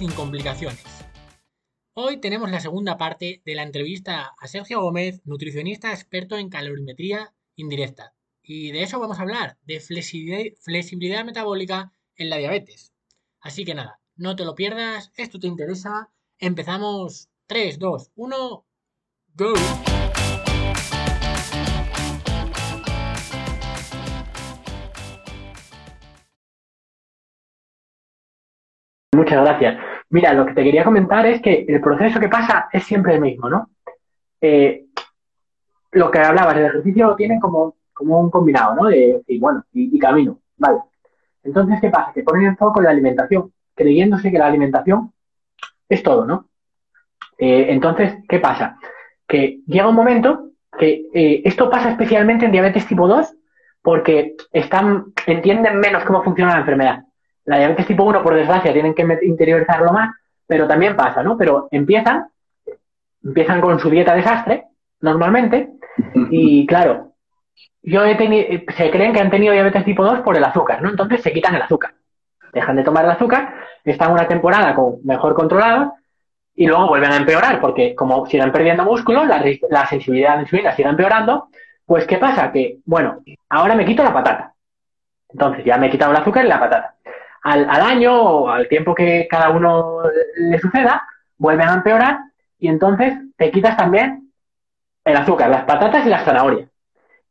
sin complicaciones. Hoy tenemos la segunda parte de la entrevista a Sergio Gómez, nutricionista experto en calorimetría indirecta. Y de eso vamos a hablar, de flexibilidad, metabólica en la diabetes. Así que nada, no te lo pierdas, esto te interesa. Empezamos 3, 2, 1, go. Muchas gracias. Mira, lo que te quería comentar es que el proceso que pasa es siempre el mismo, ¿no? Eh, lo que hablabas, el ejercicio lo tiene como, como un combinado, ¿no? De, y bueno, y, camino, ¿vale? Entonces, ¿qué pasa? Que ponen el foco en la alimentación, creyéndose que la alimentación es todo, ¿no? Eh, entonces, ¿qué pasa? Que llega un momento que eh, esto pasa especialmente en diabetes tipo 2 porque están, entienden menos cómo funciona la enfermedad. La diabetes tipo 1, por desgracia, tienen que interiorizarlo más, pero también pasa, ¿no? Pero empiezan, empiezan con su dieta desastre, normalmente, y claro, yo he tenido, se creen que han tenido diabetes tipo 2 por el azúcar, ¿no? Entonces se quitan el azúcar. Dejan de tomar el azúcar, están una temporada con mejor controlado y luego vuelven a empeorar, porque como siguen perdiendo músculo, la, la sensibilidad a la insulina sigue empeorando, pues ¿qué pasa? Que, bueno, ahora me quito la patata. Entonces ya me he quitado el azúcar y la patata al, al año o al tiempo que cada uno le suceda, vuelven a empeorar y entonces te quitas también el azúcar, las patatas y las zanahorias.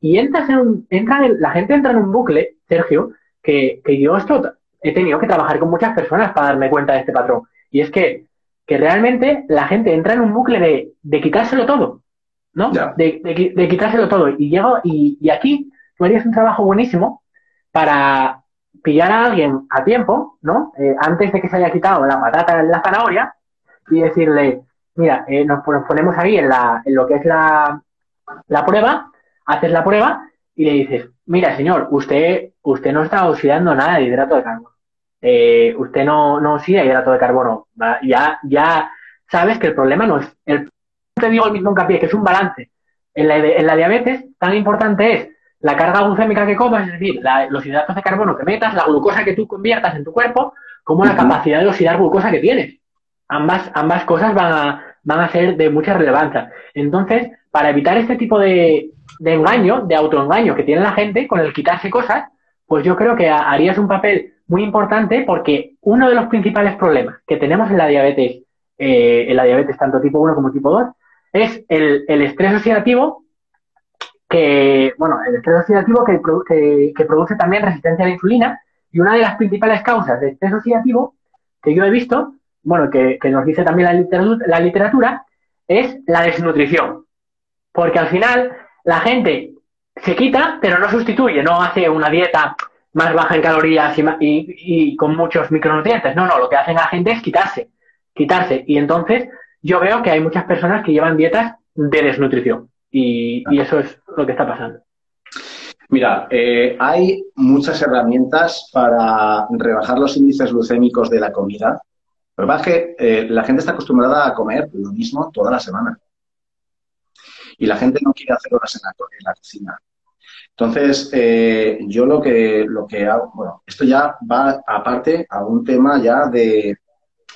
Y entras en un, entra la gente entra en un bucle, Sergio, que, que yo esto he tenido que trabajar con muchas personas para darme cuenta de este patrón. Y es que, que realmente la gente entra en un bucle de, de quitárselo todo, ¿no? De, de, de, quitárselo todo. Y llego, y, y aquí tú harías un trabajo buenísimo para, pillar a alguien a tiempo, ¿no? Eh, antes de que se haya quitado la patata en la zanahoria y decirle, mira, eh, nos ponemos ahí en, la, en lo que es la, la prueba, haces la prueba y le dices, mira, señor, usted, usted no está oxidando nada de hidrato de carbono. Eh, usted no, no oxida hidrato de carbono. Ya, ya sabes que el problema no es, el, te digo el mismo hincapié, que es un balance. En la, en la diabetes, tan importante es la carga glucémica que comas, es decir, los hidratos de carbono que metas, la glucosa que tú conviertas en tu cuerpo, como la capacidad de oxidar glucosa que tienes. Ambas, ambas cosas van a, van a ser de mucha relevancia. Entonces, para evitar este tipo de, de engaño, de autoengaño que tiene la gente con el quitarse cosas, pues yo creo que harías un papel muy importante porque uno de los principales problemas que tenemos en la diabetes, eh, en la diabetes tanto tipo 1 como tipo 2, es el, el estrés oxidativo que, bueno, el estrés oxidativo que, que, produce también resistencia a la insulina y una de las principales causas de estrés oxidativo que yo he visto, bueno, que, nos dice también la literatura, la literatura, es la desnutrición. Porque al final la gente se quita, pero no sustituye, no hace una dieta más baja en calorías y, y, con muchos micronutrientes. No, no, lo que hacen la gente es quitarse, quitarse. Y entonces yo veo que hay muchas personas que llevan dietas de desnutrición. Y, eso es lo que está pasando. Mira, eh, hay muchas herramientas para rebajar los índices glucémicos de la comida. Lo que pasa es que eh, la gente está acostumbrada a comer lo mismo toda la semana. Y la gente no quiere hacer horas en la, cocina. Entonces, eh, yo lo que, lo que hago, bueno, esto ya va aparte a un tema ya de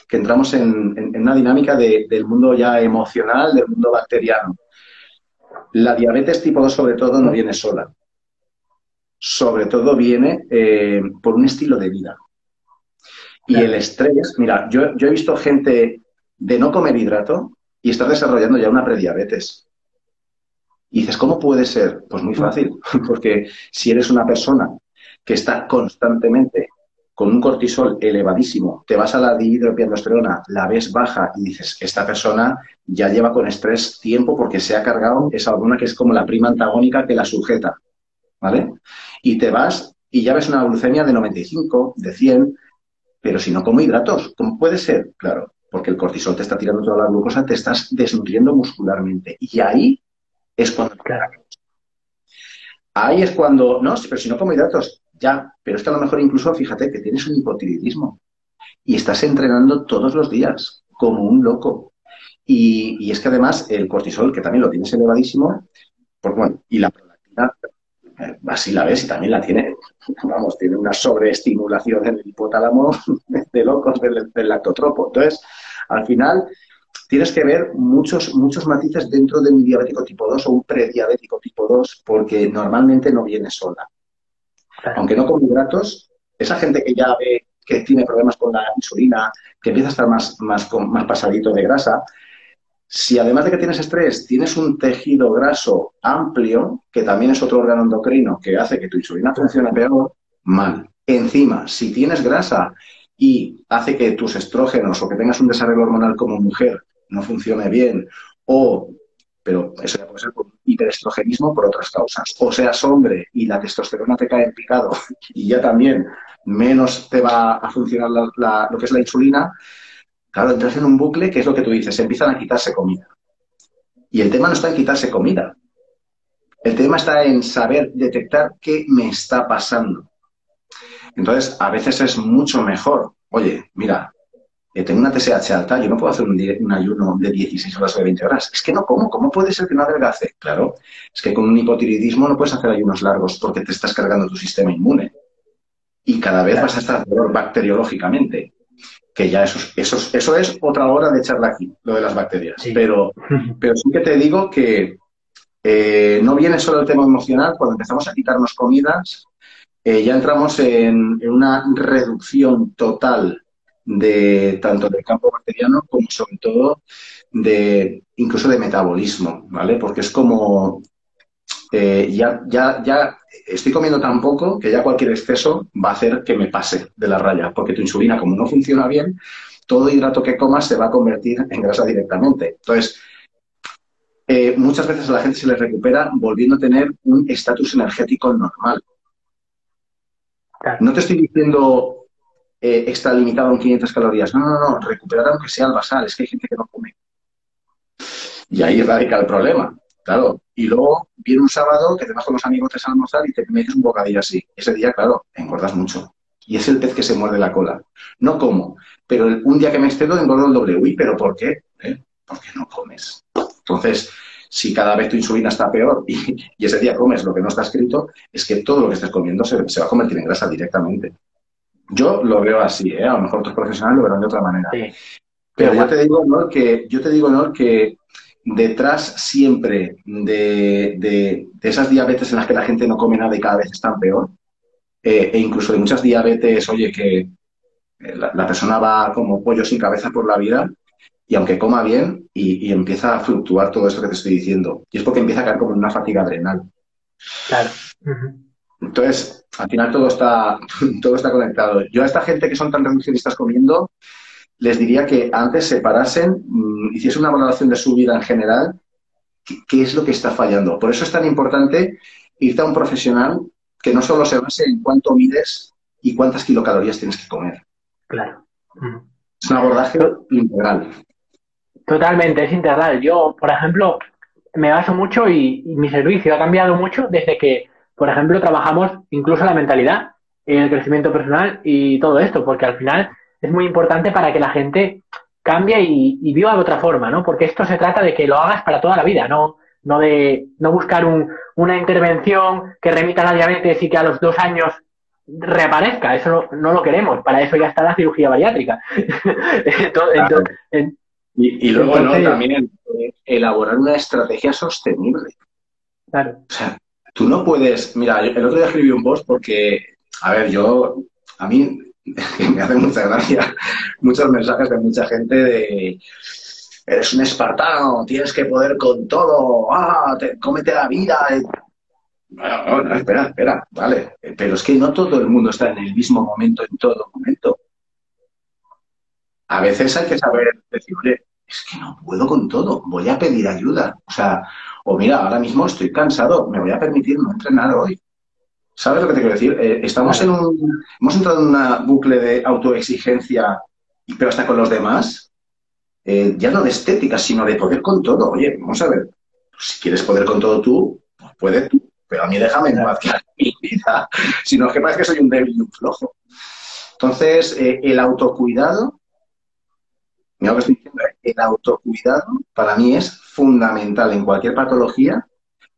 que entramos en, una dinámica del mundo ya emocional, del mundo bacteriano. La diabetes tipo 2 sobre todo no viene sola. Sobre todo viene eh, por un estilo de vida. Y el estrés, mira, yo, he visto gente de no comer hidrato y está desarrollando ya una prediabetes. Y dices, ¿cómo puede ser? Pues muy fácil, porque si eres una persona que está constantemente con un cortisol elevadísimo, te vas a la dihidropiandrosterona, la ves baja y dices, esta persona ya lleva con estrés tiempo porque se ha cargado esa hormona que es como la prima antagónica que la sujeta, ¿vale? Y te vas y ya ves una glucemia de 95, de 100, pero si no como hidratos, ¿cómo puede ser? Claro, porque el cortisol te está tirando toda la glucosa, te estás desnutriendo muscularmente. Y ahí es cuando... Ahí es cuando, no, pero si no como hidratos, ya, pero es que a lo mejor incluso, fíjate, que tienes un hipotiroidismo y estás entrenando todos los días, como un loco. Y, es que además el cortisol, que también lo tienes elevadísimo, pues bueno, y la prolactina, eh, así la ves y también la tiene, vamos, tiene una sobreestimulación en el hipotálamo de locos del, del lactotropo. Entonces, al final, tienes que ver muchos, muchos matices dentro de un diabético tipo 2 o un prediabético tipo 2, porque normalmente no viene sola. Aunque no con hidratos, esa gente que ya ve que tiene problemas con la insulina, que empieza a estar más, más, más pasadito de grasa, si además de que tienes estrés, tienes un tejido graso amplio, que también es otro órgano endocrino que hace que tu insulina funcione peor, mal. Encima, si tienes grasa y hace que tus estrógenos o que tengas un desarrollo hormonal como mujer no funcione bien, o, pero eso ya puede ser por hiperestrogenismo por otras causas, o seas hombre y la testosterona te cae en picado y ya también menos te va a funcionar lo que es la insulina, claro, entras en un bucle que es lo que tú dices, empiezan a quitarse comida. Y el tema no está en quitarse comida. El tema está en saber detectar qué me está pasando. Entonces, a veces es mucho mejor. Oye, mira, eh, tengo una TSH alta, yo no puedo hacer un, ayuno de 16 horas o de 20 horas. Es que no, ¿cómo? ¿Cómo puede ser que no adelgace? Claro, es que con un hipotiroidismo no puedes hacer ayunos largos porque te estás cargando tu sistema inmune y cada vez vas a estar peor bacteriológicamente. Que ya eso, eso, eso es otra hora de charla aquí, lo de las bacterias. Pero, pero sí que te digo que eh, no viene solo el tema emocional, cuando empezamos a quitarnos comidas, eh, ya entramos en, una reducción total de tanto del campo bacteriano como sobre todo de incluso de metabolismo, ¿vale? Porque es como eh, ya, ya, ya estoy comiendo tan poco que ya cualquier exceso va a hacer que me pase de la raya, porque tu insulina, como no funciona bien, todo hidrato que comas se va a convertir en grasa directamente. Entonces, eh, muchas veces a la gente se le recupera volviendo a tener un estatus energético normal. No te estoy diciendo eh, extralimitado en 500 calorías. No, no, no, recuperar aunque sea el basal. Es que hay gente que no come. Y ahí radica el problema. Claro, y luego viene un sábado que te vas con los amigos a almorzar y te metes un bocadillo así. Ese día, claro, engordas mucho. Y es el pez que se muerde la cola. No como, pero un día que me excedo engordo el doble. Uy, ¿pero por qué? ¿Eh? Porque no comes. Entonces, si cada vez tu insulina está peor y, ese día comes lo que no está escrito, es que todo lo que estés comiendo se, va a convertir en grasa directamente. Yo lo veo así, ¿eh? a lo mejor otros profesionales lo verán de otra manera. Pero yo te digo, ¿no? que, yo te digo, ¿no? que detrás siempre de, esas diabetes en las que la gente no come nada y cada vez están peor, eh, e incluso de muchas diabetes, oye, que eh, la, persona va como pollo sin cabeza por la vida y aunque coma bien y, empieza a fluctuar todo esto que te estoy diciendo. Y es porque empieza a caer como una fatiga adrenal. Claro. Entonces, al final todo está, todo está conectado. Yo a esta gente que son tan reduccionistas comiendo, les diría que antes se parasen, mm, hiciesen una valoración de su vida en general, qué, es lo que está fallando. Por eso es tan importante irte a un profesional que no solo se base en cuánto mides y cuántas kilocalorías tienes que comer. Claro. Es un abordaje integral. Totalmente, es integral. Yo, por ejemplo, me baso mucho y, mi servicio ha cambiado mucho desde que, por ejemplo, trabajamos incluso la mentalidad, el crecimiento personal y todo esto, porque al final es muy importante para que la gente cambie y, viva de otra forma, ¿no? Porque esto se trata de que lo hagas para toda la vida, no, no de no buscar una intervención que remita a la diabetes y que a los dos años reaparezca. Eso no, lo queremos. Para eso ya está la cirugía bariátrica. y, luego también elaborar una estrategia sostenible. Claro. O sea, tú no puedes. Mira, el otro día escribí un post porque, a ver, yo. A mí me hace mucha gracia muchos mensajes de mucha gente de eres un espartano, tienes que poder con todo, ah, cómete la vida. Espera, espera, vale. Pero es que no todo el mundo está en el mismo momento en todo momento. A veces hay que saber decir, es que no puedo con todo, voy a pedir ayuda. O sea, o mira, ahora mismo estoy cansado, me voy a permitir no entrenar hoy. ¿Sabes lo que te quiero decir? Eh, estamos en un, hemos entrado en una bucle de autoexigencia, pero hasta con los demás, eh, ya no de estética, sino de poder con todo. Oye, vamos a ver, si quieres poder con todo tú, pues puedes tú, pero a mí déjame en paz mi vida, si no es que parece que soy un débil y un flojo. Entonces, eh, el autocuidado, mira lo que estoy diciendo, el autocuidado para mí es fundamental en cualquier patología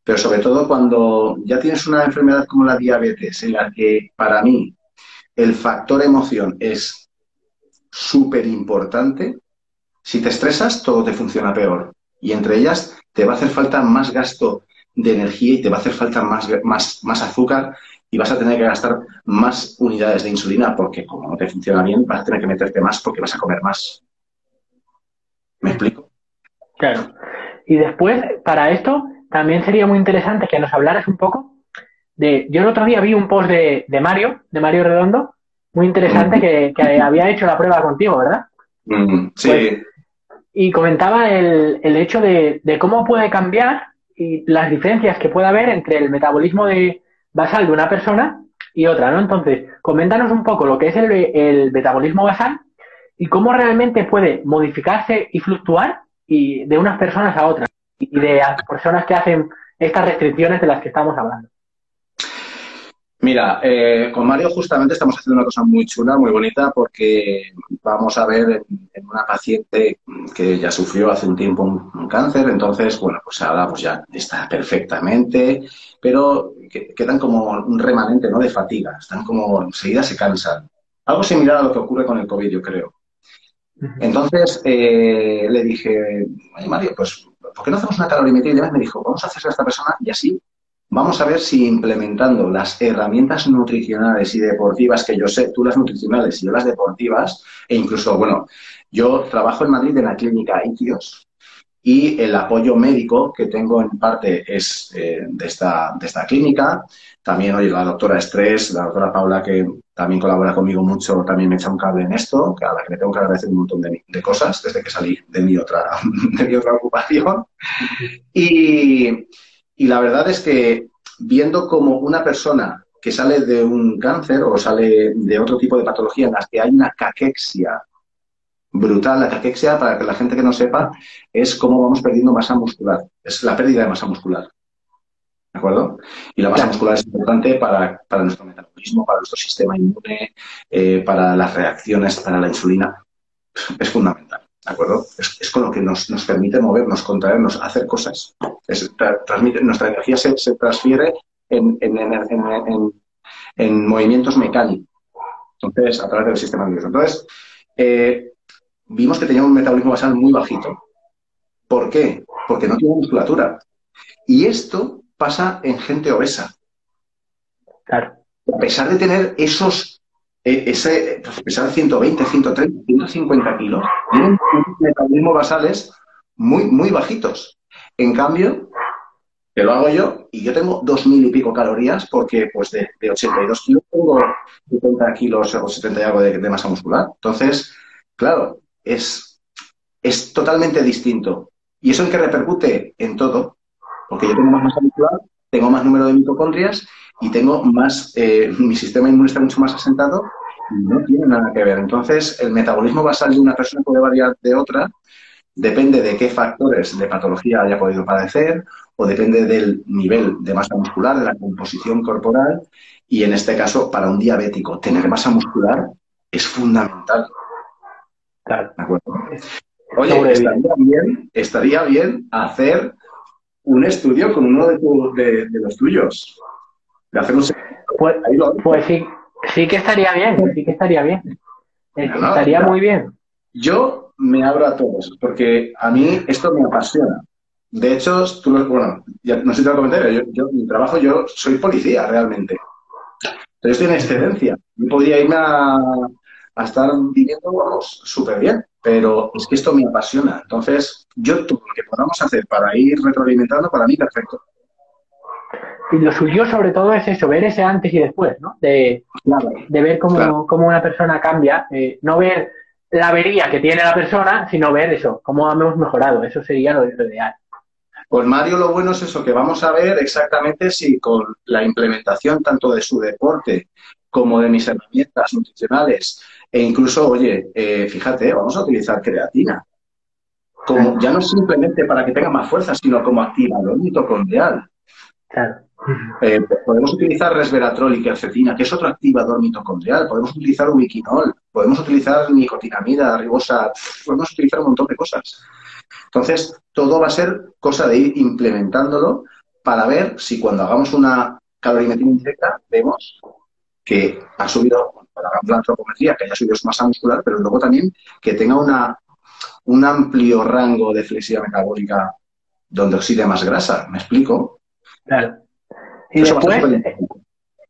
pero sobre todo cuando ya tienes una enfermedad como la diabetes, en la que para mí el factor emoción es súper importante, si te estresas, todo te funciona peor. Y entre ellas, te va a hacer falta más gasto de energía y te va a hacer falta más, más, más azúcar y vas a tener que gastar más unidades de insulina porque como no te funciona bien, vas a tener que meterte más porque vas a comer más. ¿Me explico? Claro. Y después, para esto, también sería muy interesante que nos hablaras un poco de... Yo el otro día vi un post de, Mario, de Mario Redondo, muy interesante, que, había hecho la prueba contigo, ¿verdad? Mm, sí. Pues, y comentaba el, el hecho de, de, cómo puede cambiar y las diferencias que puede haber entre el metabolismo de, basal de una persona y otra, ¿no? Entonces, coméntanos un poco lo que es el, metabolismo basal y cómo realmente puede modificarse y fluctuar y de unas personas a otras y de las personas que hacen estas restricciones de las que estamos hablando. Mira, eh, con Mario justamente estamos haciendo una cosa muy chula, muy bonita, porque vamos a ver en, una paciente que ya sufrió hace un tiempo un, cáncer, entonces, bueno, pues ahora pues ya está perfectamente, pero quedan como un remanente, ¿no?, de fatiga, están como, enseguida se cansan. Algo similar a lo que ocurre con el COVID, yo creo. Entonces eh, le dije, oye Mario, pues, ¿por qué no hacemos una calorimetría? Y demás me dijo, vamos a hacerse a esta persona y así Vamos a ver si implementando las herramientas nutricionales y deportivas que yo sé, tú las nutricionales y yo las deportivas, e incluso, bueno, yo trabajo en Madrid en la clínica Itios y el apoyo médico que tengo en parte es eh, de, esta, de esta clínica. También, oye, la doctora Estrés, la doctora Paula, que también colabora conmigo mucho, también me echa un cable en esto, que a la que le tengo que agradecer un montón de, de cosas desde que salí de mi otra, de mi otra ocupación. Y, y la verdad es que viendo como una persona que sale de un cáncer o sale de otro tipo de patología en las que hay una caquexia brutal, la caquexia, para que la gente que no sepa, es cómo vamos perdiendo masa muscular. Es la pérdida de masa muscular. ¿De acuerdo? Y la masa muscular es importante para, nuestro metabolismo, para nuestro sistema inmune, eh, para las reacciones, para la insulina. Es fundamental. ¿De acuerdo? Es, con lo que nos, permite movernos, contraernos, hacer cosas. transmite, nuestra energía se, transfiere en, en, movimientos mecánicos. Entonces, a través del sistema nervioso. Entonces, eh, vimos que tenía un metabolismo basal muy bajito. ¿Por qué? Porque no tiene musculatura. Y esto pasa en gente obesa. Claro. A pesar de tener esos e, ese, pues, pesar 120, 130, 150 kilos, tienen metabolismo basales muy, muy bajitos. En cambio, que lo hago yo y yo tengo dos mil y pico calorías porque pues de, 82 kilos tengo 70 kilos o 70 y algo de, masa muscular. Entonces, claro, es, es totalmente distinto. ¿Y eso en qué repercute? En todo. Porque yo tengo más masa muscular, tengo más número de mitocondrias y tengo más, eh, mi sistema inmune está mucho más asentado y no tiene nada que ver. Entonces, el metabolismo basal de una persona puede variar de otra, depende de qué factores de patología haya podido padecer o depende del nivel de masa muscular, de la composición corporal y en este caso, para un diabético, tener masa muscular es fundamental. Claro. ¿De acuerdo? Oye, estaría bien, estaría bien hacer un estudio con uno de, de los tuyos. Pues, pues, sí, sí que estaría bien, sí que estaría bien. estaría muy bien. Yo me abro a todos, porque a mí esto me apasiona. De hecho, tú, bueno, ya, no sé si te lo comenté, yo, mi trabajo, yo soy policía realmente. Pero estoy en excedencia. Yo podría irme a, a estar viviendo, súper bien. Pero es que esto me apasiona. Entonces, yo todo lo que podamos hacer para ir retroalimentando, para mí, perfecto. Y lo suyo sobre todo es eso, ver ese antes y después, ¿no? De, de ver cómo, una persona cambia, eh, no ver la avería que tiene la persona, sino ver eso, cómo hemos mejorado. Eso sería lo, ideal. Pues Mario, lo bueno es eso, que vamos a ver exactamente si con la implementación tanto de su deporte como de mis herramientas nutricionales, e incluso, oye, eh, fíjate, vamos a utilizar creatina. Como, ya no simplemente para que tenga más fuerza, sino como activador mitocondrial. Claro. Eh, podemos utilizar resveratrol y quercetina, que es otro activador mitocondrial. Podemos utilizar ubiquinol, podemos utilizar nicotinamida, ribosa, podemos utilizar un montón de cosas. Entonces, todo va a ser cosa de ir implementándolo para ver si cuando hagamos una calorimetría indirecta vemos que ha subido, para la antropometría, que haya subido su masa muscular, pero luego también que tenga una, un amplio rango de flexibilidad metabólica donde oxide más grasa. ¿Me explico? Claro. Y después,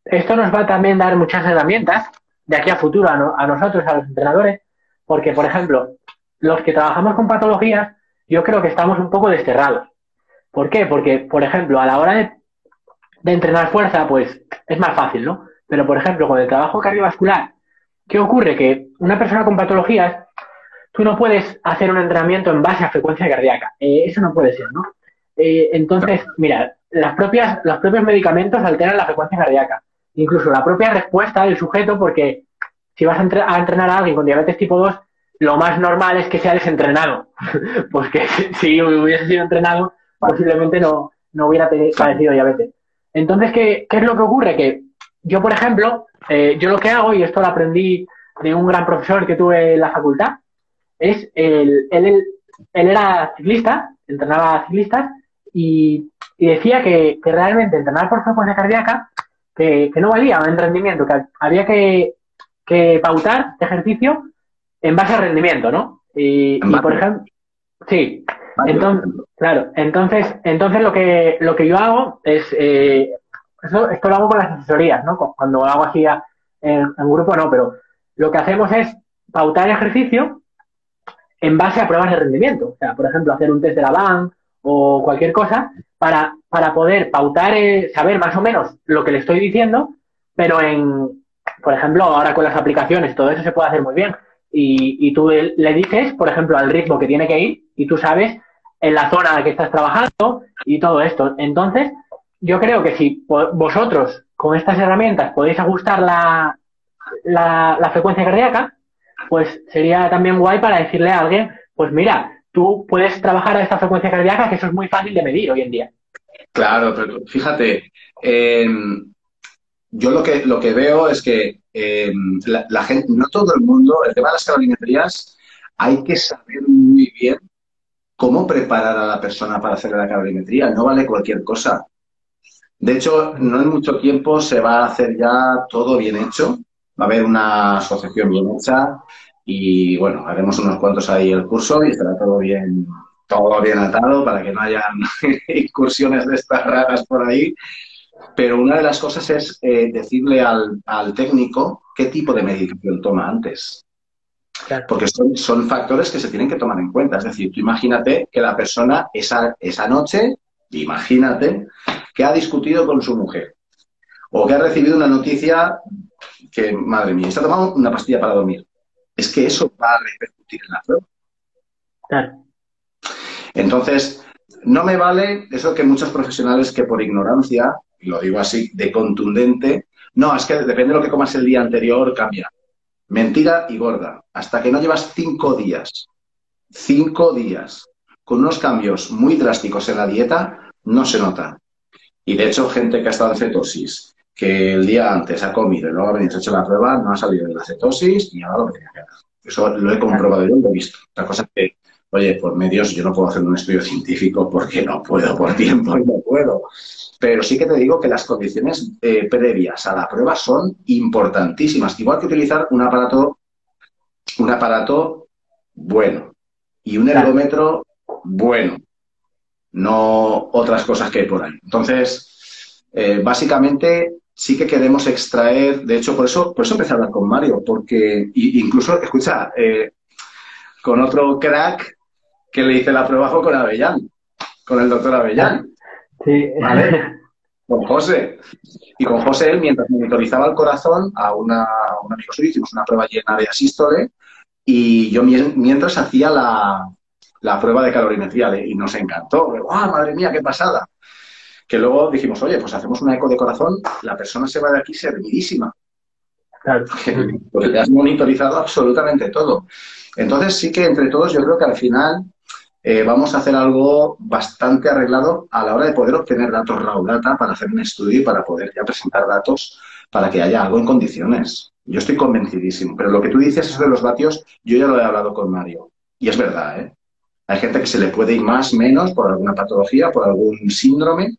esto nos va a también dar muchas herramientas de aquí a futuro a, nosotros, a los entrenadores, porque, por ejemplo, los que trabajamos con patologías, yo creo que estamos un poco desterrados. ¿Por qué? Porque, por ejemplo, a la hora de, de entrenar fuerza, pues es más fácil, ¿no? Pero, por ejemplo, con el trabajo cardiovascular, ¿qué ocurre? Que una persona con patologías, tú no puedes hacer un entrenamiento en base a frecuencia cardíaca. Eh, eso no puede ser, ¿no? Eh, entonces, mira, las propias, los propios medicamentos alteran la frecuencia cardíaca. Incluso la propia respuesta del sujeto, porque si vas a, entrenar a alguien con diabetes tipo 2, lo más normal es que sea desentrenado. pues que si hubiese sido entrenado, posiblemente no, no hubiera padecido diabetes. Entonces, ¿qué, ¿qué, es lo que ocurre? Que yo, por ejemplo, eh, yo lo que hago, y esto lo aprendí de un gran profesor que tuve en la facultad, es el, él, él era ciclista, entrenaba ciclistas, y, decía que, realmente entrenar por frecuencia cardíaca, que, no valía en rendimiento, que había que, que pautar ejercicio en base a rendimiento, ¿no? Y, por ejemplo, sí, entonces, claro, entonces, entonces lo que lo que yo hago es eh, esto lo hago con las asesorías, ¿no? Cuando hago así en, grupo no, pero lo que hacemos es pautar ejercicio en base a pruebas de rendimiento. O sea, por ejemplo, hacer un test de la BAN o cualquier cosa para, para poder pautar, eh, saber más o menos lo que le estoy diciendo, pero en, por ejemplo, ahora con las aplicaciones, todo eso se puede hacer muy bien. Y, y tú le dices, por ejemplo, al ritmo que tiene que ir y tú sabes en la zona en la que estás trabajando y todo esto. Entonces, yo creo que si vosotros con estas herramientas podéis ajustar la, la, la frecuencia cardíaca, pues sería también guay para decirle a alguien, pues mira, tú puedes trabajar a esta frecuencia cardíaca, que eso es muy fácil de medir hoy en día. Claro, pero fíjate, em, yo lo que, lo que veo es que em, la, gente, no todo el mundo, el tema de las calorimetrías, hay que saber muy bien cómo preparar a la persona para hacer la calorimetría. No vale cualquier cosa. De hecho, no en mucho tiempo se va a hacer ya todo bien hecho va a haber una asociación bien hecha y bueno, haremos unos cuantos ahí el curso y estará todo bien, todo bien atado para que no haya incursiones de estas raras por ahí. Pero una de las cosas es eh, decirle al, técnico qué tipo de medicación toma antes. Porque son, son, factores que se tienen que tomar en cuenta. Es decir, tú imagínate que la persona esa, esa noche, imagínate, que ha discutido con su mujer o que ha recibido una noticia que, madre mía, está tomando una pastilla para dormir. Es que eso va a repercutir en la prueba. Claro. Entonces, no me vale eso que muchos profesionales que por ignorancia, y lo digo así, de contundente, no, es que depende de lo que comas el día anterior, cambia. Mentira y gorda. Hasta que no llevas cinco días, cinco días, con unos cambios muy drásticos en la dieta, no se nota. Y de hecho, gente que ha estado en cetosis, que el día antes ha comido y luego ha venido hecho la prueba, no ha salido de la cetosis y ahora lo que tenía que hacer. Eso lo he comprobado yo, lo he visto. La cosa es que, oye, por medios yo no puedo hacer un estudio científico porque no puedo, por tiempo y no puedo. Pero sí que te digo que las condiciones eh, previas a la prueba son importantísimas. Igual que utilizar un aparato, un aparato bueno y un ergómetro bueno, no otras cosas que hay por ahí. Entonces, eh, básicamente sí que queremos extraer, de hecho, por eso, por eso empecé a hablar con Mario, porque incluso, escucha, eh, con otro crack que le hice la prueba fue con Avellán, con el doctor Avellán. Sí. ¿Vale? Con José. Y con José, él, mientras monitorizaba el corazón, a, una, un amigo suyo hicimos una prueba llena de asístole, y yo mientras hacía la, la prueba de calorimetría y nos encantó. ¡Ah, madre mía, qué pasada! que luego dijimos, oye, pues hacemos una eco de corazón, la persona se va de aquí servidísima. Claro. Porque le has monitorizado absolutamente todo. Entonces sí que entre todos yo creo que al final eh, vamos a hacer algo bastante arreglado a la hora de poder obtener datos raw data para hacer un estudio y para poder ya presentar datos para que haya algo en condiciones. Yo estoy convencidísimo, pero lo que tú dices, eso de los vatios, yo ya lo he hablado con Mario. Y es verdad, ¿eh? Hay gente que se le puede ir más, menos, por alguna patología, por algún síndrome,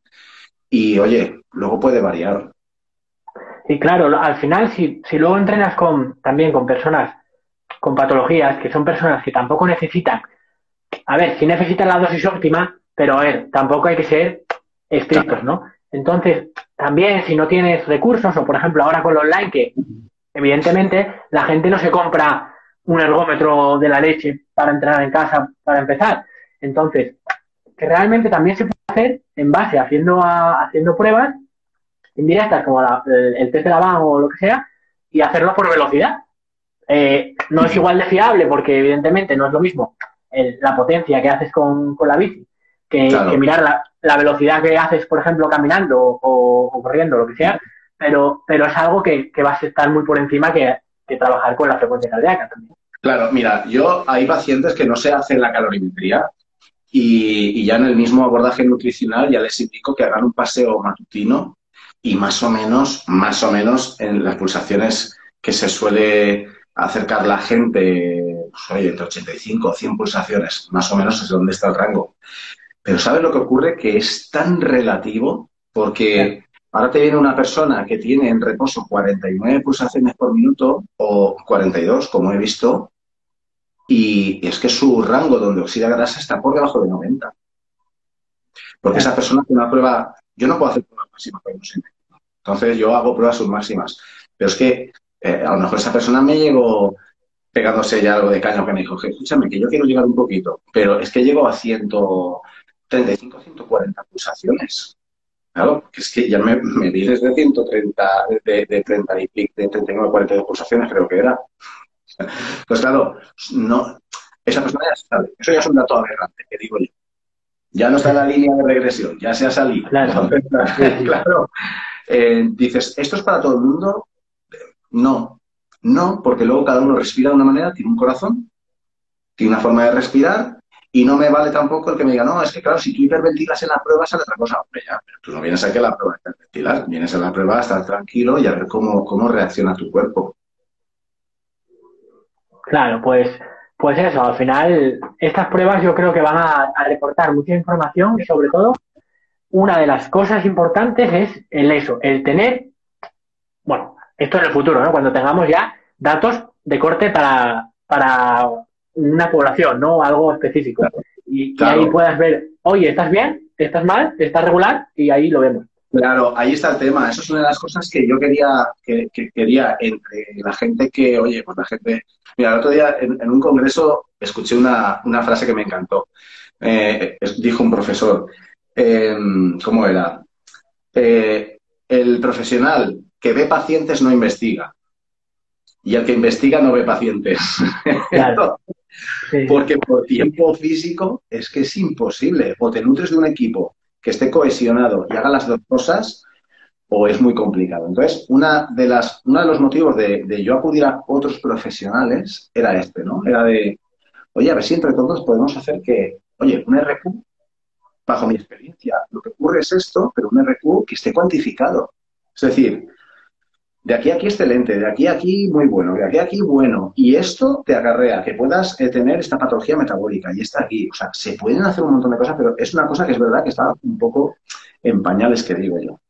y oye, luego puede variar. Y claro, al final, si, si luego entrenas con, también con personas con patologías, que son personas que tampoco necesitan, a ver, si necesitan la dosis óptima, pero a ver, tampoco hay que ser estrictos, ¿no? Entonces, también si no tienes recursos, o por ejemplo ahora con lo online, que evidentemente la gente no se compra un ergómetro de la leche para entrenar en casa para empezar. Entonces, que realmente también se puede hacer en base haciendo, haciendo pruebas indirectas como el, test de la van o lo que sea y hacerlo por velocidad. Eh, no es igual de fiable porque evidentemente no es lo mismo la potencia que haces con, la bici que, mirar la, velocidad que haces, por ejemplo, caminando o, corriendo, lo que sea, pero, pero es algo que, que vas a estar muy por encima que, que trabajar con la frecuencia cardíaca también. Claro, mira, yo hay pacientes que no se hacen la calorimetría y, ya en el mismo abordaje nutricional ya les indico que hagan un paseo matutino y más o menos, más o menos en las pulsaciones que se suele acercar la gente, oye, entre 85 o 100 pulsaciones, más o menos es donde está el rango. Pero ¿sabes lo que ocurre? Que es tan relativo porque ahora te viene una persona que tiene en reposo 49 pulsaciones por minuto o 42, como he visto, y es que su rango donde oxida grasa está por debajo de 90. Porque esa persona tiene una prueba, yo no puedo hacer pruebas máximas para Entonces yo hago pruebas submáximas. Pero es que eh, a lo mejor esa persona me llegó pegándose ya algo de caño que me dijo, escúchame, que yo quiero llegar un poquito, pero es que llego a 135, 140 pulsaciones. Claro, porque es que ya me, me di desde 130, de, de 30 y pico, de 39 a 42 pulsaciones creo que era. Pues claro, no, esa persona ya sabe. Eso ya es un dato aberrante, que digo yo. Ya no está en la línea de regresión, ya se ha salido. Claro. Eh, dices, ¿esto es para todo el mundo? No. No, porque luego cada uno respira de una manera, tiene un corazón, tiene una forma de respirar, y no me vale tampoco el que me diga, no, es que claro, si tú hiperventilas en la prueba sale otra cosa. Hombre, ya, pero tú no vienes aquí a la prueba a hiperventilar, vienes a la prueba a estar tranquilo y a ver cómo, cómo reacciona tu cuerpo. Claro, pues, pues eso, al final estas pruebas yo creo que van a, reportar mucha información y sobre todo una de las cosas importantes es el eso, el tener, bueno, esto en el futuro, ¿no? Cuando tengamos ya datos de corte para, para una población, ¿no? Algo específico. Y, y ahí puedas ver, oye, ¿estás bien? ¿Estás mal? ¿Estás regular? Y ahí lo vemos. Claro, ahí está el tema. Eso es una de las cosas que yo quería, que, quería entre la gente que, oye, pues la gente. Mira, el otro día en, un congreso escuché una, frase que me encantó. Eh, dijo un profesor, em, ¿cómo era? Eh, el profesional que ve pacientes no investiga. Y el que investiga no ve pacientes. Claro. Porque por tiempo físico es que es imposible. O te nutres de un equipo que esté cohesionado y haga las dos cosas, o es muy complicado. Entonces, una de las, uno de los motivos de, yo acudir a otros profesionales era este, ¿no? Era de, oye, a ver si entre todos podemos hacer que, oye, un RQ, bajo mi experiencia, lo que ocurre es esto, pero un RQ que esté cuantificado. Es decir, de aquí a aquí excelente, de aquí a aquí muy bueno, de aquí a aquí bueno. Y esto te acarrea que puedas eh, tener esta patología metabólica y está aquí. O sea, se pueden hacer un montón de cosas, pero es una cosa que es verdad que está un poco en pañales, que digo yo.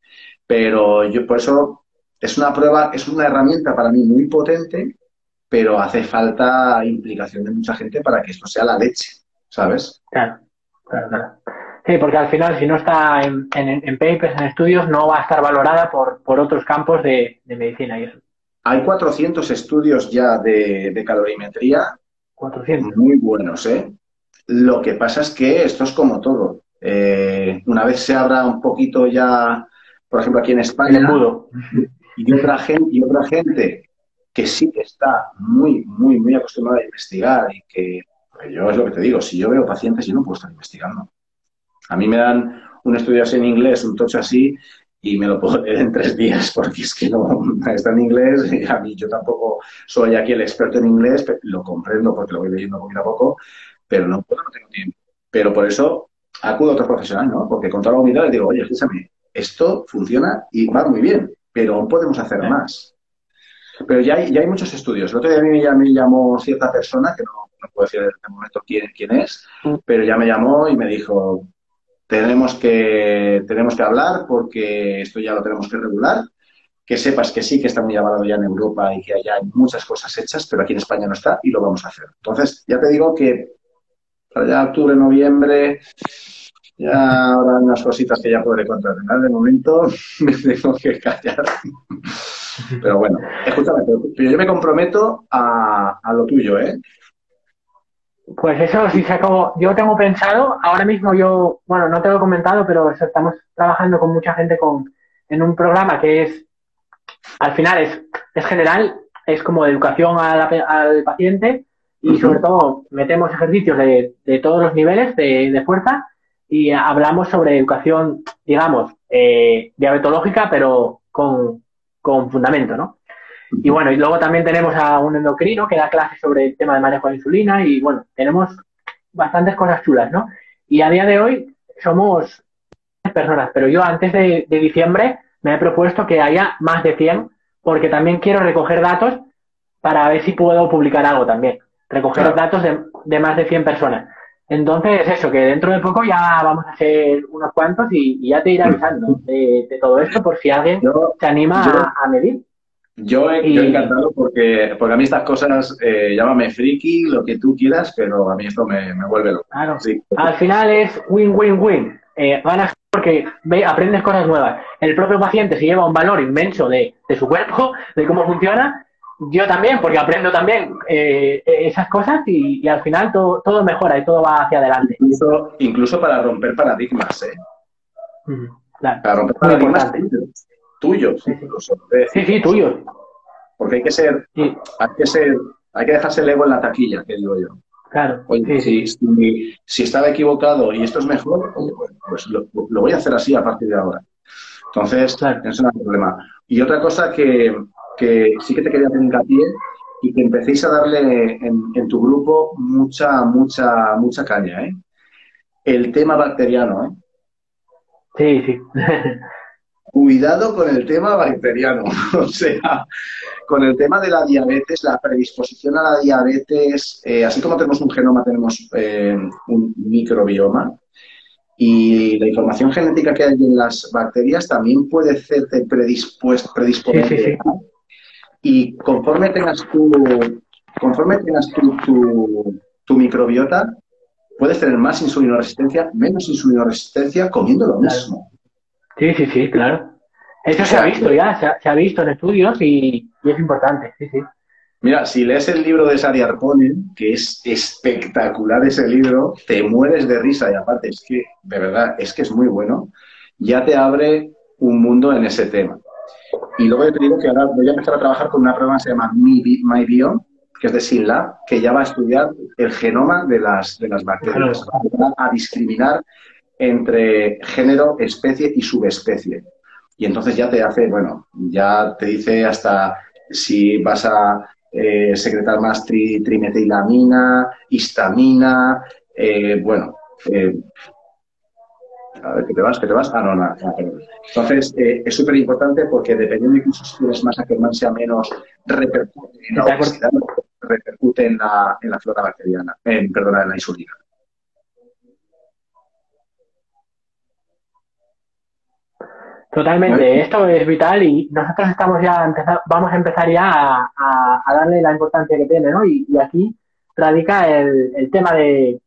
Pero yo por eso es una prueba, es una herramienta para mí muy potente, pero hace falta implicación de mucha gente para que esto sea la leche, ¿sabes? Claro, claro, claro. Sí, porque al final, si no está en, papers, en estudios, no va a estar valorada por, otros campos de, medicina y eso. Hay 400 estudios ya de, calorimetría. 400. Muy buenos, ¿eh? Lo que pasa es que esto es como todo. Eh, una vez se abra un poquito ya, por ejemplo, aquí en España. Y otra gente, y otra gente que sí que está muy, muy, muy acostumbrada a investigar y que, yo es lo que te digo, si yo veo pacientes, yo no puedo estar investigando. A mí me dan un estudio así en inglés, un tocho así, y me lo puedo leer en tres días porque es que no está en inglés y a mí yo tampoco soy aquí el experto en inglés, lo comprendo porque lo voy leyendo poquito a poco, pero no puedo, no tengo tiempo. Pero por eso acudo a otro profesional, ¿no? Porque con toda la humildad le digo, oye, escúchame, esto funciona y va muy bien, pero aún podemos hacer más. Pero ya hay, ya hay muchos estudios. El otro día a mí ya me llamó cierta persona, que no, no puedo decir en este momento quién, quién es, mm. pero ya me llamó y me dijo, tenemos que, tenemos que hablar porque esto ya lo tenemos que regular. Que sepas que sí que está muy avalado ya en Europa y que hay muchas cosas hechas, pero aquí en España no está y lo vamos a hacer. Entonces, ya te digo que para ya octubre, noviembre, ya habrá unas cositas que ya podré contar. De momento me tengo que callar. Pero bueno, escúchame, pero yo me comprometo a lo tuyo, ¿eh? Pues eso sí saco, yo tengo pensado, ahora mismo yo, bueno, no te lo he comentado, pero estamos trabajando con mucha gente con, en un programa que es, al final es, es general, es como de educación al paciente y sobre todo metemos ejercicios de, de todos los niveles de, de, fuerza y hablamos sobre educación, digamos, eh, diabetológica, pero con, con fundamento, ¿no? Y bueno, y luego también tenemos a un endocrino que da clases sobre el tema de manejo de insulina y bueno, tenemos bastantes cosas chulas, ¿no? Y a día de hoy somos personas, pero yo antes de, diciembre me he propuesto que haya más de 100 porque también quiero recoger datos para ver si puedo publicar algo también. Recoger datos de, más de 100 personas. Entonces, eso, que dentro de poco ya vamos a hacer unos cuantos y, ya te iré avisando de, todo esto por si alguien se anima a medir. Yo, he, encantado porque, porque a mí estas cosas, eh, llámame friki, lo que tú quieras, pero a mí esto me, vuelve loco. Claro. Al final es win-win-win. Eh, ganas porque ve, aprendes cosas nuevas. El propio paciente se lleva un valor inmenso de, su cuerpo, de cómo funciona. Yo también, porque aprendo también eh, esas cosas y, al final todo, todo mejora y todo va hacia adelante. Incluso, para romper paradigmas, ¿eh? Para romper paradigmas tuyos incluso. Sí, sí, tuyos. Porque hay que ser, hay que ser, hay que dejarse el ego en la taquilla, que digo yo. Claro. Oye, si, si, estaba equivocado y esto es mejor, pues lo, voy a hacer así a partir de ahora. Entonces, claro. eso no es problema. Y otra cosa que, que sí que te quería hacer hincapié y que empecéis a darle en, en, tu grupo mucha, mucha, mucha caña, ¿eh? El tema bacteriano, ¿eh? Sí, sí. cuidado con el tema bacteriano, o sea, con el tema de la diabetes, la predisposición a la diabetes, eh, así como tenemos un genoma, tenemos eh, un microbioma. Y la información genética que hay en las bacterias también puede hacerte predisponer. Y conforme tengas tu, conforme tengas tu, tu, microbiota, puedes tener más insulinoresistencia, menos insulinoresistencia comiendo lo mismo. Sí, sí, sí, claro. Eso se ha visto ya, se ha, visto en estudios y, es importante, sí, sí. Mira, si lees el libro de Sari Arponen, que es espectacular ese libro, te mueres de risa y aparte es que, de verdad, es que es muy bueno, ya te abre un mundo en ese tema. Y luego te digo que ahora voy a empezar a trabajar con una prueba que se llama MyBiome, que es de SINLAB, que ya va a estudiar el genoma de las, de las bacterias, a discriminar entre género, especie y subespecie. Y entonces ya te hace, bueno, ya te dice hasta si vas a eh, secretar más trimetilamina, histamina, eh, bueno, eh, a ver, que te vas, que te vas. Ah, no, no, Entonces, es súper importante porque dependiendo de que si tienes más sea menos, repercute en la repercute en la, en la flora bacteriana, en, perdona, en la insulina. Totalmente, esto es vital y nosotros estamos ya vamos a empezar ya a, darle la importancia que tiene, ¿no? Y, aquí radica el, tema de,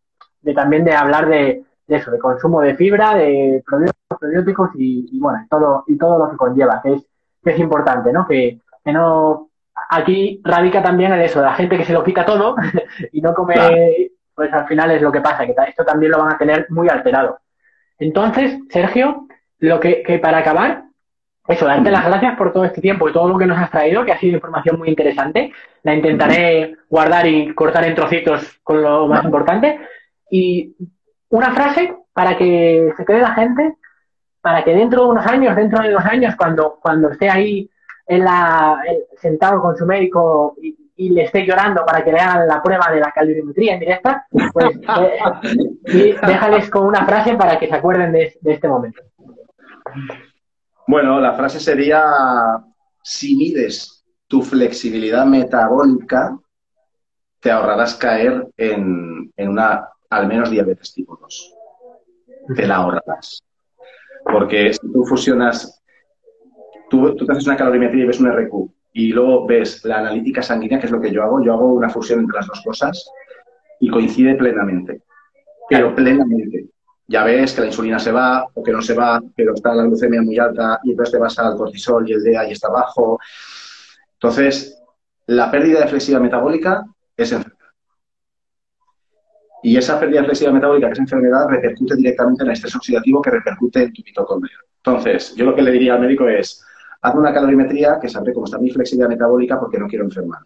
también de hablar de, eso, de consumo de fibra, de probióticos, y, bueno, todo y todo lo que conlleva, que es, que es importante, ¿no? Que, no aquí radica también el eso, la gente que se lo quita todo y no come, pues al final es lo que pasa, que esto también lo van a tener muy alterado. Entonces, Sergio, lo que, que para acabar, eso, darte las gracias por todo este tiempo y todo lo que nos has traído, que ha sido información muy interesante. La intentaré guardar y cortar en trocitos con lo más importante. Y una frase para que se quede la gente, para que dentro de unos años, dentro de dos años, cuando, cuando esté ahí en la, sentado con su médico y, le esté llorando para que le hagan la prueba de la calorimetría en directa, pues eh, déjales con una frase para que se acuerden de este momento. Bueno, la frase sería, si mides tu flexibilidad metabólica, te ahorrarás caer en, una, al menos, diabetes tipo 2. te la ahorrarás. Porque si tú fusionas, tú, tú te haces una calorimetría y ves un RQ y luego ves la analítica sanguínea, que es lo que yo hago, yo hago una fusión entre las dos cosas y coincide plenamente. Pero plenamente. Ya ves que la insulina se va o que no se va, pero está la glucemia muy alta y entonces te vas al cortisol y el DEA y está bajo. Entonces, la pérdida de flexibilidad metabólica es enfermedad. Y esa pérdida de flexibilidad metabólica, que es enfermedad, repercute directamente en el estrés oxidativo que repercute en tu mitocondria. Entonces, yo lo que le diría al médico es, haz una calorimetría que sabré cómo está mi flexibilidad metabólica porque no quiero enfermar.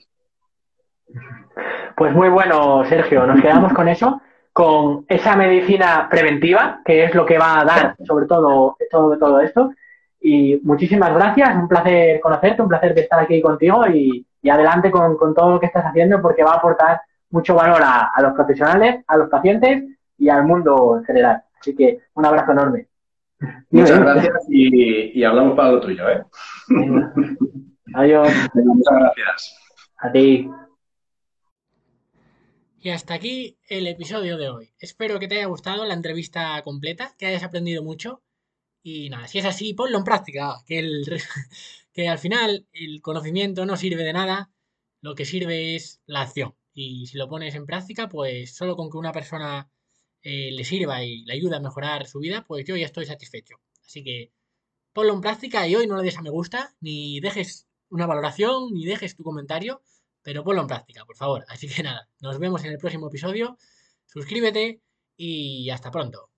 Pues muy bueno, Sergio. Nos quedamos con eso, con esa medicina preventiva, que es lo que va a dar sobre todo todo, todo esto. Y muchísimas gracias, un placer conocerte, un placer de estar aquí contigo y, adelante con, todo lo que estás haciendo porque va a aportar mucho valor a, los profesionales, a los pacientes y al mundo en general. Así que un abrazo enorme. Muchas gracias y, hablamos para lo tuyo. ¿eh? Adiós. muchas gracias. A ti. Y hasta aquí el episodio de hoy. Espero que te haya gustado la entrevista completa, que hayas aprendido mucho. Y nada, si es así, ponlo en práctica. Que, el, que al final el conocimiento no sirve de nada, lo que sirve es la acción. Y si lo pones en práctica, pues solo con que una persona eh, le sirva y le ayude a mejorar su vida, pues yo ya estoy satisfecho. Así que ponlo en práctica y hoy no le des a me gusta, ni dejes una valoración, ni dejes tu comentario pero ponlo en práctica, por favor. Así que nada, nos vemos en el próximo episodio. Suscríbete y hasta pronto.